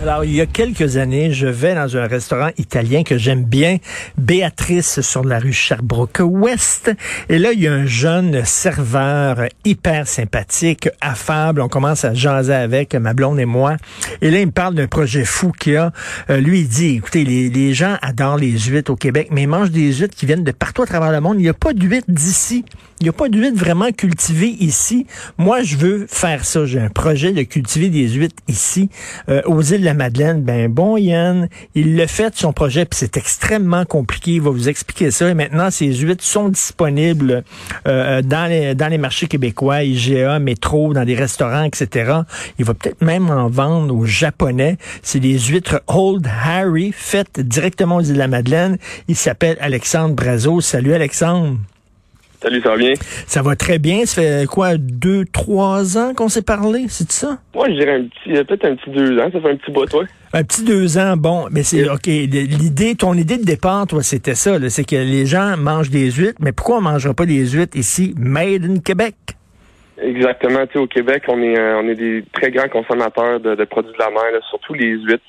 Alors, il y a quelques années, je vais dans un restaurant italien que j'aime bien, Béatrice sur la rue Sherbrooke-Ouest. Et là, il y a un jeune serveur hyper sympathique, affable. On commence à jaser avec ma blonde et moi. Et là, il me parle d'un projet fou qu'il a. Euh, lui, il dit, écoutez, les, les gens adorent les huîtres au Québec, mais ils mangent des huîtres qui viennent de partout à travers le monde. Il n'y a pas d'huîtres d'ici. Il n'y a pas d'huîtres vraiment cultivées ici. Moi, je veux faire ça. J'ai un projet de cultiver des huîtres ici, euh, aux îles la Madeleine. Ben bon, Yann, il le fait son projet, puis c'est extrêmement compliqué. Il va vous expliquer ça. Et maintenant, ces huîtres sont disponibles euh, dans, les, dans les marchés québécois, IGA, métro, dans des restaurants, etc. Il va peut-être même en vendre aux Japonais. C'est des huîtres Old Harry, faites directement aux îles de la Madeleine. Il s'appelle Alexandre Brazo. Salut, Alexandre. Salut, ça va bien? Ça va très bien. Ça fait quoi, deux, trois ans qu'on s'est parlé, c'est ça? Moi, je dirais un petit, peut-être un petit deux ans. Ça fait un petit bout, toi. Un petit deux ans, bon, mais c'est OK. L'idée, ton idée de départ, toi, c'était ça, c'est que les gens mangent des huîtres, mais pourquoi on ne mangera pas des huîtres ici, made in Québec? Exactement. Tu sais, au Québec, on est, euh, on est des très grands consommateurs de, produits de la mer, surtout les huîtres.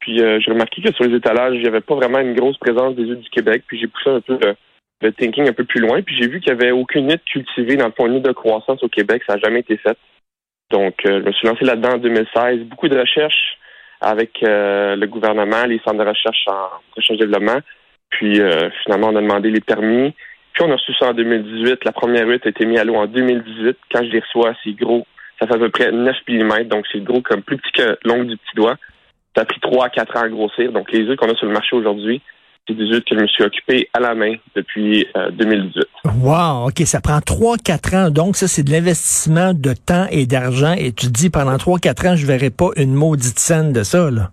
Puis euh, j'ai remarqué que sur les étalages, il n'y avait pas vraiment une grosse présence des huîtres du Québec. Puis j'ai poussé un peu le, thinking un peu plus loin. Puis j'ai vu qu'il n'y avait aucune huître cultivée dans le fond de croissance au Québec. Ça n'a jamais été fait. Donc, euh, je me suis lancé là-dedans en 2016. Beaucoup de recherches avec euh, le gouvernement, les centres de recherche en recherche et développement. Puis, euh, finalement, on a demandé les permis. Puis, on a reçu ça en 2018. La première huître a été mise à l'eau en 2018. Quand je les reçois, c'est gros. Ça fait à peu près 9 mm. Donc, c'est gros comme plus petit que l'ongle du petit doigt. Ça a pris 3 à 4 ans à grossir. Donc, les huîtres qu'on a sur le marché aujourd'hui, c'est des huîtres que je me suis occupé à la main depuis 2018. Euh, wow, OK, ça prend 3-4 ans. Donc, ça, c'est de l'investissement de temps et d'argent. Et tu te dis, pendant 3-4 ans, je verrai pas une maudite scène de ça, là.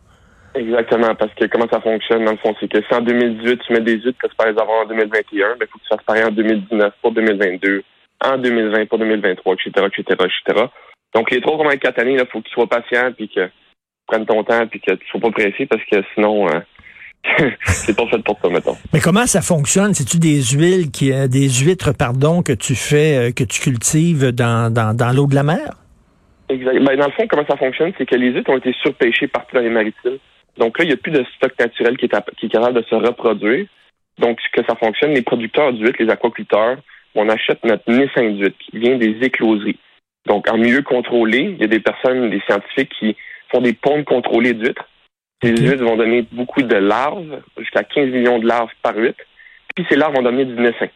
Exactement, parce que comment ça fonctionne, dans le fond, c'est que si en 2018, tu mets des huîtres que tu les avoir en 2021, il faut que tu fasses pareil en 2019 pour 2022, en 2020 pour 2023, etc., etc., etc. Donc, les trois premières quatre années, il faut que tu sois patient, puis que tu prennes ton temps, puis que tu sois pas pressé, parce que sinon... Euh, c'est pas fait pour ça, mettons. Mais comment ça fonctionne? C'est-tu des huiles qui, euh, des huîtres, pardon, que tu fais, euh, que tu cultives dans, dans, dans l'eau de la mer? Exact. Ben, dans le fond, comment ça fonctionne, c'est que les huîtres ont été surpêchées partout dans les maritimes. Donc là, il n'y a plus de stock naturel qui est, qui est capable de se reproduire. Donc, ce que ça fonctionne, les producteurs d'huîtres, les aquaculteurs, on achète notre naissin d'huîtres qui vient des écloseries. Donc, en milieu contrôlé, il y a des personnes, des scientifiques qui font des ponts contrôlés d'huîtres ces huîtres vont donner beaucoup de larves, jusqu'à 15 millions de larves par huître. Puis ces larves vont donner du naissin.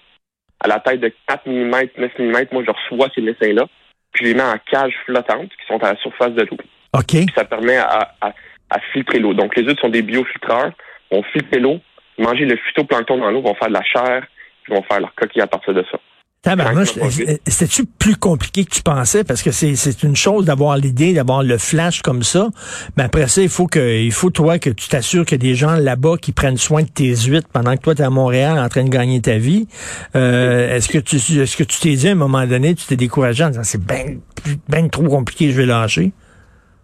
À la taille de 4 mm, 9 mm, moi, je reçois ces naissins-là, puis je les mets en cage flottante qui sont à la surface de l'eau. OK. ça permet à, filtrer l'eau. Donc, les huîtres sont des biofiltreurs, vont filtrer l'eau, manger le phytoplancton dans l'eau, vont faire de la chair, puis vont faire leur coquille à partir de ça. C'était-tu plus compliqué que tu pensais? Parce que c'est une chose d'avoir l'idée, d'avoir le flash comme ça. Mais après ça, il faut que, il faut toi que tu t'assures qu'il y a des gens là-bas qui prennent soin de tes huîtres pendant que toi, tu es à Montréal en train de gagner ta vie. Euh, est-ce que tu est-ce que tu t'es dit à un moment donné, tu t'es découragé en disant c'est bien ben trop compliqué, je vais lâcher?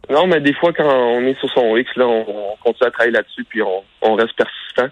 Non, mais des fois, quand on est sur son X, là, on, continue à travailler là-dessus, puis on, on reste persistant.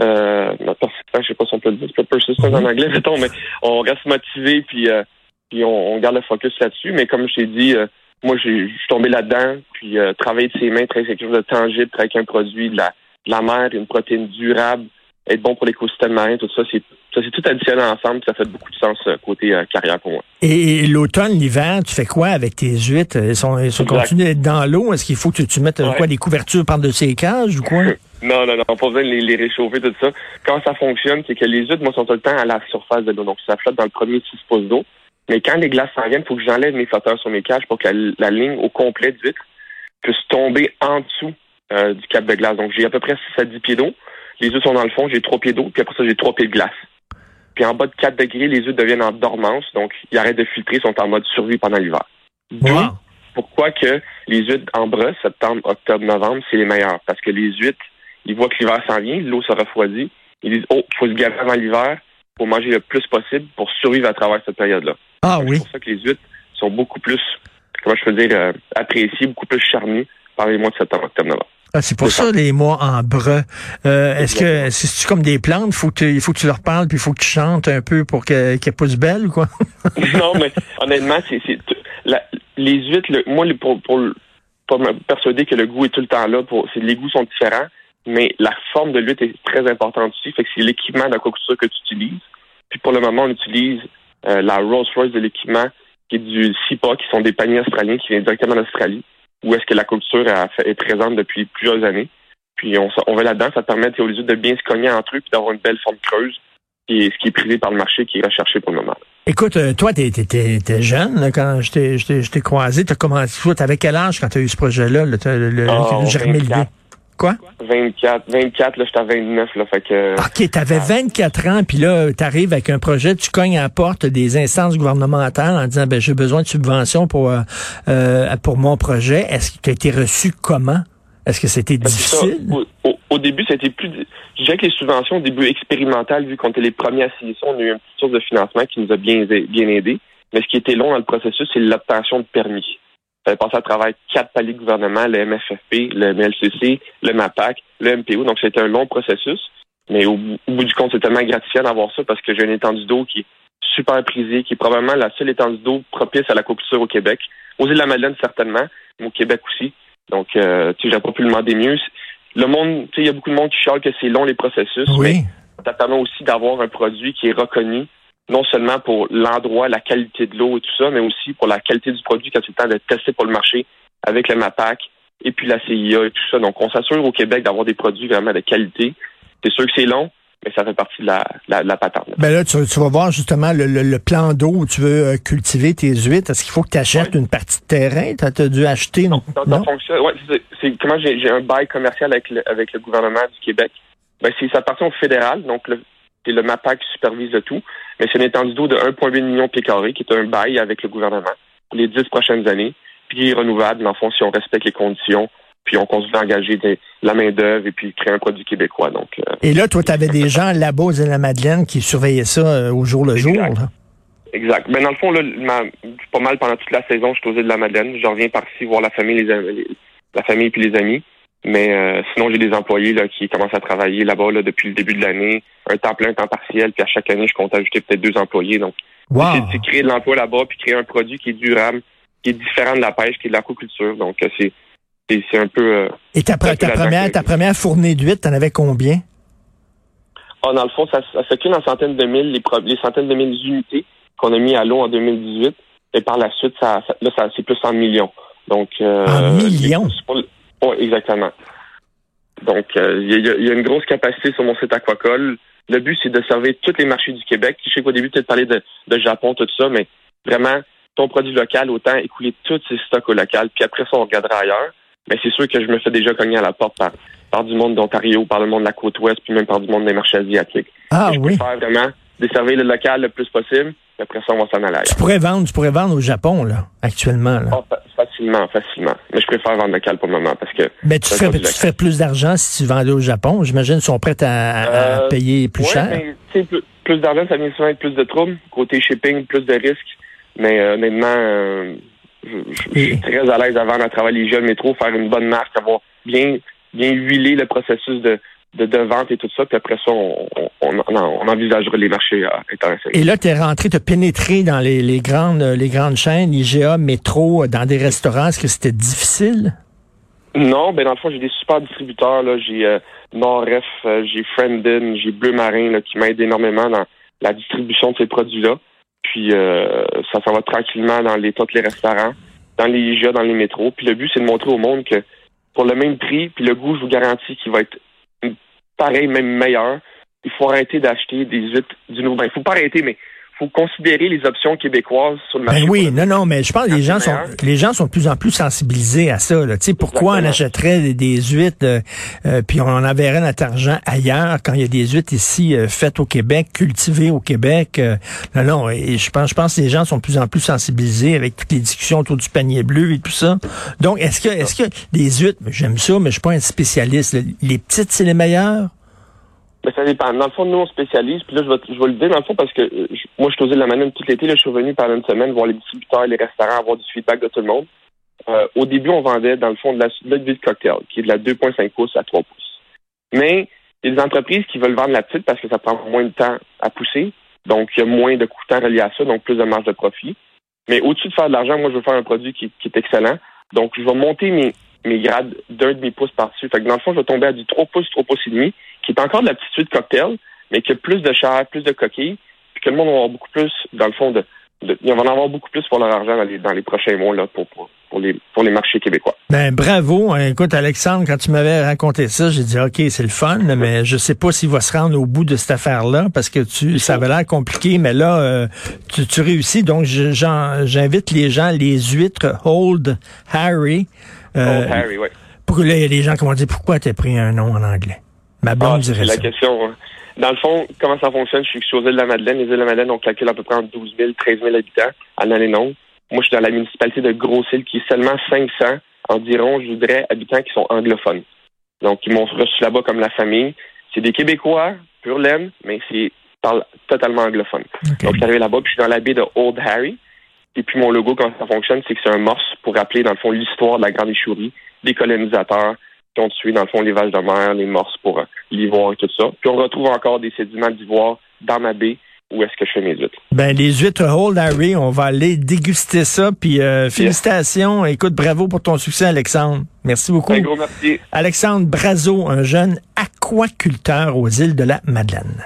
Euh, je sais pas si on peut dire, persistant en anglais, mettons, mais on reste motivé puis, euh, puis on, garde le focus là-dessus. Mais comme je t'ai dit, euh, moi, je suis tombé là-dedans, puis euh, travailler de ses mains, travailler quelque chose de tangible, travailler avec un produit de la, de la mer, une protéine durable, être bon pour l'écosystème marin, tout ça, c'est ça c'est tout additionné ensemble, ça fait beaucoup de sens côté carrière pour moi. Et, l'automne, l'hiver, tu fais quoi avec tes huîtres? Elles sont, elles sont continuées d'être dans l'eau? Est-ce qu'il faut que tu, mettes quoi, des couvertures par-dessus les cages ou quoi? Non, non, non, pas besoin de les, réchauffer, tout ça. Quand ça fonctionne, c'est que les huîtres, moi, sont tout le temps à la surface de l'eau. Donc, ça flotte dans le premier 6 pouces d'eau. Mais quand les glaces s'en viennent, il faut que j'enlève mes flotteurs sur mes cages pour que la, ligne au complet d'huîtres puisse tomber en dessous euh, du cap de glace. Donc, j'ai à peu près 6 à 10 pieds d'eau. Les huîtres sont dans le fond, j'ai 3 pieds d'eau, puis après ça, j'ai 3 pieds de glace. Puis en bas de 4 degrés, les huîtres deviennent en dormance, donc ils arrêtent de filtrer, sont en mode survie pendant l'hiver. pourquoi que les huîtres en brosse, septembre, octobre, novembre, c'est les meilleurs. Parce que les huîtres ils voient que l'hiver s'en vient, l'eau se refroidit. Ils disent, oh, il faut se gaver avant l'hiver pour manger le plus possible pour survivre à travers cette période-là. Ah oui. C'est pour ça que les huîtres sont beaucoup plus, comment je peux dire, euh, appréciées, beaucoup plus charnues par les mois de septembre, octobre, novembre. Ah, c'est pour ça les mois en breu. Euh, est-ce que c'est comme des plantes, faut que il faut que tu leur parles puis il faut que tu chantes un peu pour qu'elles poussent belles ou quoi? Non, mais honnêtement, c'est les huîtres. moi, pour, pour me persuader que le goût est tout le temps là. Pour, les goûts sont différents, mais la forme de l'huître est très importante aussi. Fait que c'est l'équipement d'aquaculture que tu utilises. Puis pour le moment, on utilise euh, la Rolls Royce de l'équipement qui est du SIPA, qui sont des paniers australiens qui viennent directement d'Australie où est-ce que la culture est présente depuis plusieurs années. Puis on, on va là-dedans, ça permet aux de bien se cogner entre eux puis d'avoir une belle forme creuse, est, ce qui est privé par le marché, qui est recherché pour le moment. Écoute, euh, toi, tu étais jeune quand je t'ai croisé. Tu commencé, tu avais quel âge quand tu as eu ce projet-là, le, le, le, oh, Quoi? 24, 24, là, j'étais à 29, là, fait que... OK, t'avais 24 ans, puis là, t'arrives avec un projet, tu cognes à la porte des instances gouvernementales en disant, ben, j'ai besoin de subventions pour, euh, euh pour mon projet. Est-ce que tu as été reçu comment? Est-ce que c'était ben, difficile? au, début, c'était plus... Je dirais que les subventions, au début expérimental, vu qu'on était les premiers à signer ça, on a eu une petite source de financement qui nous a bien, bien aidé. Mais ce qui était long dans le processus, c'est l'obtention de permis. Ça avait passé à travers quatre paliers de gouvernement, le MFFP, le MLCC, le MAPAC, le MPO. Donc, c'était un long processus. Mais au, bout du compte, c'est tellement gratifiant d'avoir ça parce que j'ai une étendue d'eau qui est super prisée, qui est probablement la seule étendue d'eau propice à la l'aquaculture au Québec. Aux îles de la Madeleine, certainement, mais au Québec aussi. Donc, euh, tu sais, j'ai pas pu le demander mieux. Le monde, tu sais, il y a beaucoup de monde qui chiale que c'est long les processus. Oui. Mais ça permet aussi d'avoir un produit qui est reconnu non seulement pour l'endroit, la qualité de l'eau et tout ça, mais aussi pour la qualité du produit quand c'est le temps d'être testé pour le marché avec le MAPAC et puis la CIA et tout ça. Donc, on s'assure au Québec d'avoir des produits vraiment de qualité. C'est sûr que c'est long, mais ça fait partie de la, la, la patente. Ben là, tu, vas voir justement le, plan d'eau où tu veux euh, cultiver tes huîtres. Est-ce qu'il faut que tu achètes une partie de terrain? Tu as, dû acheter? Non, ça fonctionne. Ouais, c'est comment j'ai un bail commercial avec le, avec le gouvernement du Québec? Ben, c'est ça appartient au fédéral, donc le, c'est le MAPAC qui supervise le tout. Mais c'est une étendue d'eau de 1,8 million de pieds carrés, qui est un bail avec le gouvernement pour les dix prochaines années, puis renouvelable, en fond, si on respecte les conditions, puis on continue d'engager la main-d'œuvre et puis créer un produit québécois. Donc, euh, et là, toi, tu avais des gens là-bas aux la Madeleine qui surveillaient ça euh, au jour le jour. Exact. Ben, dans le fond, là, pas mal pendant toute la saison, je suis aux îles de la Madeleine. Je reviens par-ci voir la famille, les, la famille puis les amis. Mais euh, sinon, j'ai des employés là, qui commencent à travailler là-bas là, depuis le début de l'année, un temps plein, un temps partiel, puis à chaque année, je compte ajouter peut-être deux employés. Donc, c'est créer de l'emploi là-bas, puis créer un produit qui est durable, qui est différent de la pêche, qui est de l'aquaculture. Donc, euh, c'est c'est un peu. Euh, Et ta, ta première ta première fournée d'huîtres, t'en avais combien? Ah, dans le fond, ça, ça s'accumule en centaines de mille, les, les centaines de mille unités qu'on a mis à l'eau en 2018. Et par la suite, ça, là, ça, c'est plus en millions. Donc, en millions? Oui, exactement. Donc, euh, il y, a une grosse capacité sur mon site aquacole. Le but, c'est de servir tous les marchés du Québec. Je sais qu'au début, peut-être parler de, de Japon, tout ça, mais vraiment, ton produit local, autant écouler tous ces stocks au local, puis après ça, on regardera ailleurs. Mais c'est sûr que je me fais déjà cogner à la porte par, par du monde d'Ontario, par le monde de la côte ouest, puis même par du monde des marchés asiatiques. Ah je oui. Préfère vraiment desservir le local le plus possible, après ça, on va s'en aller ailleurs. Tu pourrais vendre, tu pourrais vendre au Japon, là, actuellement. Là. Ah, facilement, facilement. Mais je préfère vendre local pour le moment parce que. Mais tu, fais, tu fais plus d'argent si tu vendais au Japon. J'imagine qu'ils sont prêts à, euh, payer plus cher. Mais, plus, plus d'argent, ça vient souvent avec plus de troubles. Côté shipping, plus de risques. Mais euh, honnêtement, euh, je, suis très à l'aise à vendre à travers les jeunes métro, faire une bonne marque, avoir bien, bien huilé le processus de, de, vente et tout ça. Puis après ça, on, on, on envisagera les marchés euh, internationaux. Et là, tu es rentré, tu as pénétré dans les, les, grandes, les grandes chaînes, IGA, Métro, euh, dans des restaurants. Est-ce que c'était difficile? Non, ben dans le fond, j'ai des super distributeurs. Là. J'ai euh, Nord-Ref, euh, j'ai Friendin, j'ai Bleu Marin là, qui m'aident énormément dans la distribution de ces produits-là. Puis ça s'en va tranquillement dans les tous les restaurants, dans les IGA, dans les métros. Puis le but, c'est de montrer au monde que pour le même prix, puis le goût, je vous garantis qu'il va être pareil, même meilleur. Il faut arrêter d'acheter des huîtres du nouveau. Ben, il faut pas arrêter, mais faut considérer les options québécoises sur le marché. Ben oui, non, non, mais je pense que les gens sont les gens sont de plus en plus sensibilisés à ça. Tu sais, pourquoi on achèterait des, huîtres euh, euh, puis on enverrait notre argent ailleurs quand il y a des huîtres ici euh, faites au Québec, cultivées au Québec. non, non, et je pense, je pense que les gens sont de plus en plus sensibilisés avec toutes les discussions autour du panier bleu et tout ça. Donc, est-ce que est-ce que les huîtres, j'aime ça, mais je suis pas un spécialiste. Les petites, c'est les meilleures? Ben, ça dépend. Dans le fond, nous, on spécialise. Puis là, je vais, le dire, dans le fond, parce que euh, moi, je suis de la manine tout l'été. Je suis revenu pendant une semaine voir les distributeurs, les restaurants, avoir du feedback de tout le monde. euh, au début, on vendait, dans le fond, de la de de cocktail, qui est de la 2,5 pouces à 3 pouces. Mais il y a des entreprises qui veulent vendre la petite parce que ça prend moins de temps à pousser. Donc, il y a moins de coûts reliés à ça, donc plus de marge de profit. Mais au-dessus de faire de l'argent, moi, je veux faire un produit qui, est excellent. Donc, je vais monter mes, mes grades d'un demi-pouce par-dessus. Fait que dans le fond, je vais tomber à du 3 pouces, 3 pouces et demi, qui est encore de la petite suite cocktail, mais qui a plus de chair, plus de coquilles, puis que le monde va avoir beaucoup plus, dans le fond, de, de on va en avoir beaucoup plus pour leur argent dans les, dans les prochains mois là, pour, pour, pour les, pour les marchés québécois. Ben bravo. Hein. Écoute, Alexandre, quand tu m'avais raconté ça, j'ai dit OK, c'est le fun, mais je sais pas s'il va se rendre au bout de cette affaire-là parce que tu ça avait l'air compliqué, mais là, euh, tu, tu, réussis. Donc, j'invite les gens, les huîtres Hold Harry. Euh, Hold Harry, oui. Pour là, il y a des gens qui vont dire pourquoi tu as pris un nom en anglais? Ma blonde ah, dirait la question. Hein. Dans le fond, comment ça fonctionne? Je suis sur les îles de la Madeleine. Les îles de la Madeleine, on calcule à peu près entre 12 000, 13 000 habitants en année longue. Moi, je suis dans la municipalité de Gros-Île, qui est seulement 500 environ, je voudrais, habitants qui sont anglophones. Donc, ils m'ont reçu là-bas comme la famille. C'est des Québécois, pur laine, mais c'est totalement anglophone. Donc, je suis arrivé là-bas, puis je suis dans la baie de Old Harry. Et puis, mon logo, comment ça fonctionne, c'est que c'est un morse pour rappeler, dans le fond, l'histoire de la Grande Échourie, des colonisateurs qui ont tué, dans le fond, les vaches de mer, les morses pour euh, l'ivoire et tout ça. Puis, on retrouve encore des sédiments d'ivoire dans ma baie où est-ce que je fais mes huîtres. Ben, les huîtres Old Harry, on va aller déguster ça. Puis euh, félicitations. Écoute, bravo pour ton succès, Alexandre. Merci beaucoup. Un gros merci. Alexandre Brazo, un jeune aquaculteur aux îles de la Madeleine.